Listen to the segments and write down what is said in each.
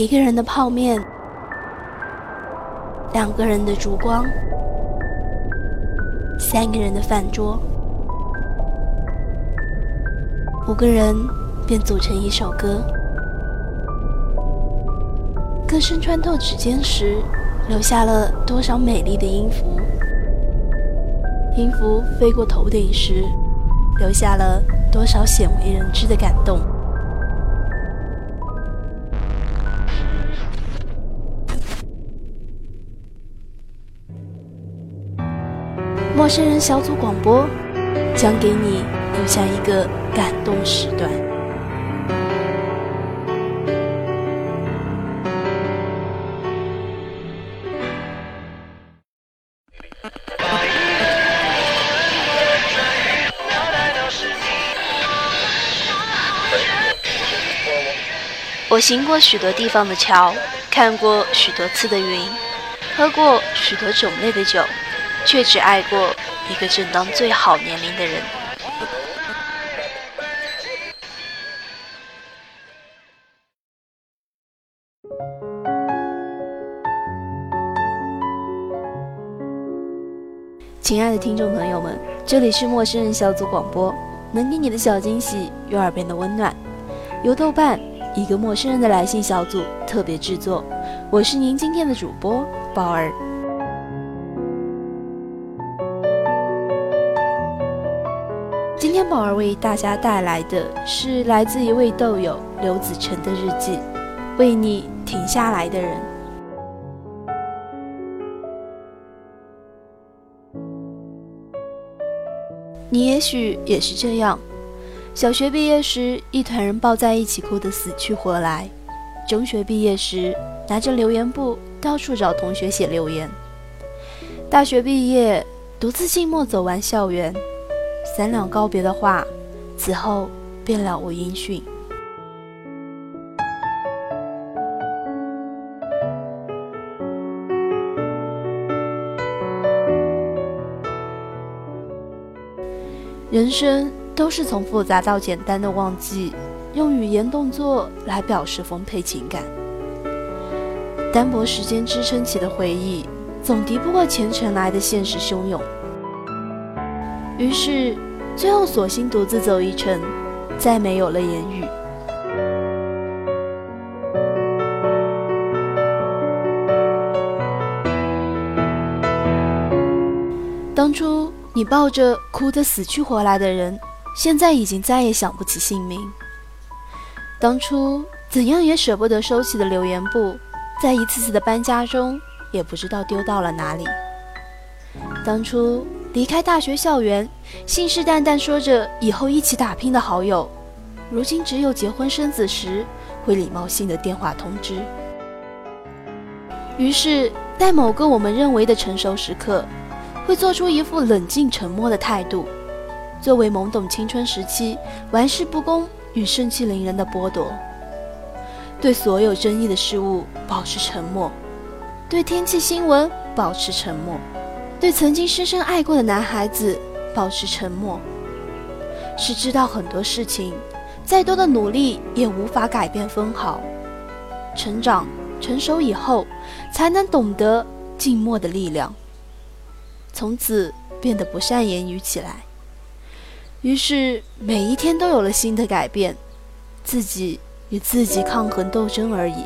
一个人的泡面，两个人的烛光，三个人的饭桌，五个人便组成一首歌。歌声穿透指尖时，留下了多少美丽的音符？音符飞过头顶时，留下了多少鲜为人知的感动？陌生人小组广播将给你留下一个感动时段。我行过许多地方的桥，看过许多次的云，喝过许多种类的酒，却只爱过一个正当最好年龄的人。亲爱的听众朋友们，这里是陌生人小组广播，能给你的小惊喜与耳边的温暖，由豆瓣。一个陌生人的来信小组特别制作，我是您今天的主播宝儿。今天宝儿为大家带来的是来自一位豆友刘子成的日记，为你停下来的人。你也许也是这样。小学毕业时，一团人抱在一起哭得死去活来；中学毕业时，拿着留言簿到处找同学写留言；大学毕业，独自静默走完校园，三两告别的话，此后便了无音讯。人生。都是从复杂到简单的忘记，用语言动作来表示丰沛情感。单薄时间支撑起的回忆，总敌不过前尘来的现实汹涌。于是，最后索性独自走一程，再没有了言语。当初你抱着哭得死去活来的人。现在已经再也想不起姓名。当初怎样也舍不得收起的留言簿，在一次次的搬家中，也不知道丢到了哪里。当初离开大学校园，信誓旦旦说着以后一起打拼的好友，如今只有结婚生子时会礼貌性的电话通知。于是，在某个我们认为的成熟时刻，会做出一副冷静沉默的态度。作为懵懂青春时期玩世不恭与盛气凌人的剥夺，对所有争议的事物保持沉默，对天气新闻保持沉默，对曾经深深爱过的男孩子保持沉默，是知道很多事情，再多的努力也无法改变分毫。成长成熟以后，才能懂得静默的力量，从此变得不善言语起来。于是每一天都有了新的改变，自己与自己抗衡斗争而已。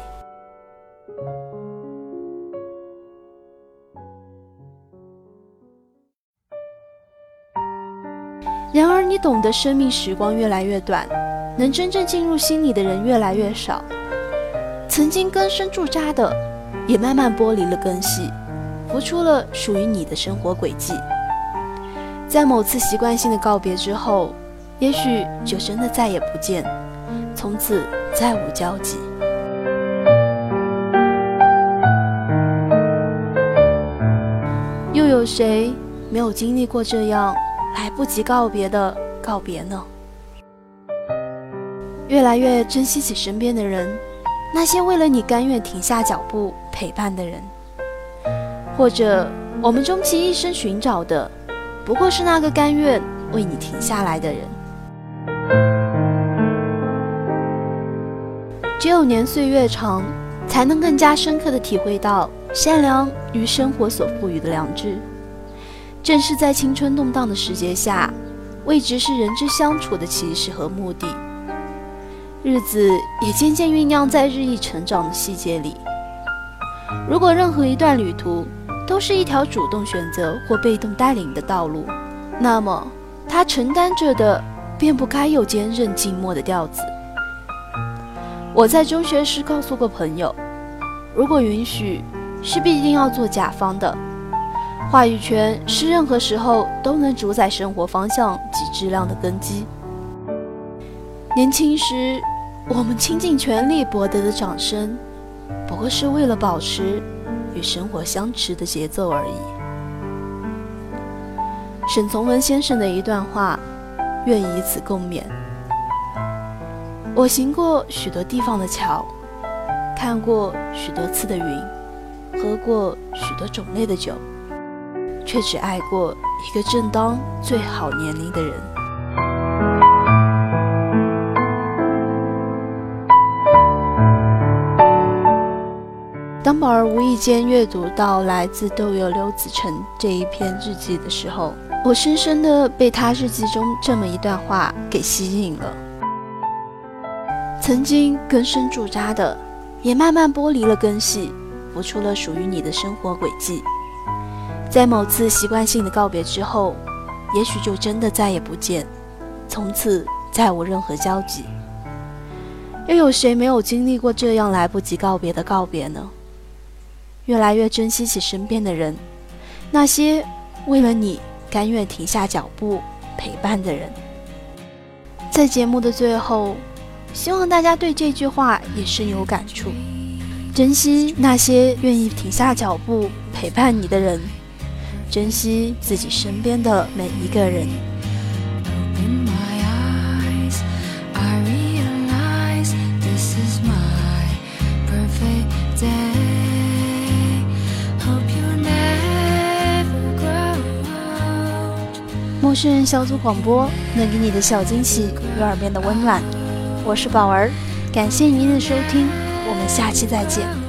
然而，你懂得生命时光越来越短，能真正进入心里的人越来越少，曾经根深驻扎的，也慢慢剥离了根系，浮出了属于你的生活轨迹。在某次习惯性的告别之后，也许就真的再也不见，从此再无交集。又有谁没有经历过这样来不及告别的告别呢？越来越珍惜起身边的人，那些为了你甘愿停下脚步陪伴的人，或者我们终其一生寻找的。不过是那个甘愿为你停下来的人。只有年岁越长，才能更加深刻的体会到善良与生活所赋予的良知。正是在青春动荡的时节下，未直视人之相处的起始和目的。日子也渐渐酝酿在日益成长的细节里。如果任何一段旅途都是一条主动选择或被动带领的道路，那么它承担着的便不该有坚韧静默的调子。我在中学时告诉过朋友，如果允许，是必定要做甲方的。话语权是任何时候都能主宰生活方向及质量的根基。年轻时。我们倾尽全力博得的掌声，不过是为了保持与生活相持的节奏而已。沈从文先生的一段话，愿以此共勉。我行过许多地方的桥，看过许多次的云，喝过许多种类的酒，却只爱过一个正当最好年龄的人。当宝儿无意间阅读到来自豆友刘子成这一篇日记的时候，我深深的被他日记中这么一段话给吸引了。曾经根深驻扎的，也慢慢剥离了根系，浮出了属于你的生活轨迹。在某次习惯性的告别之后，也许就真的再也不见，从此再无任何交集。又有谁没有经历过这样来不及告别的告别呢？越来越珍惜起身边的人，那些为了你甘愿停下脚步陪伴的人。在节目的最后，希望大家对这句话也深有感触：珍惜那些愿意停下脚步陪伴你的人，珍惜自己身边的每一个人。陌生人小组广播，能给你的小惊喜与耳边的温暖。我是宝儿，感谢您的收听，我们下期再见。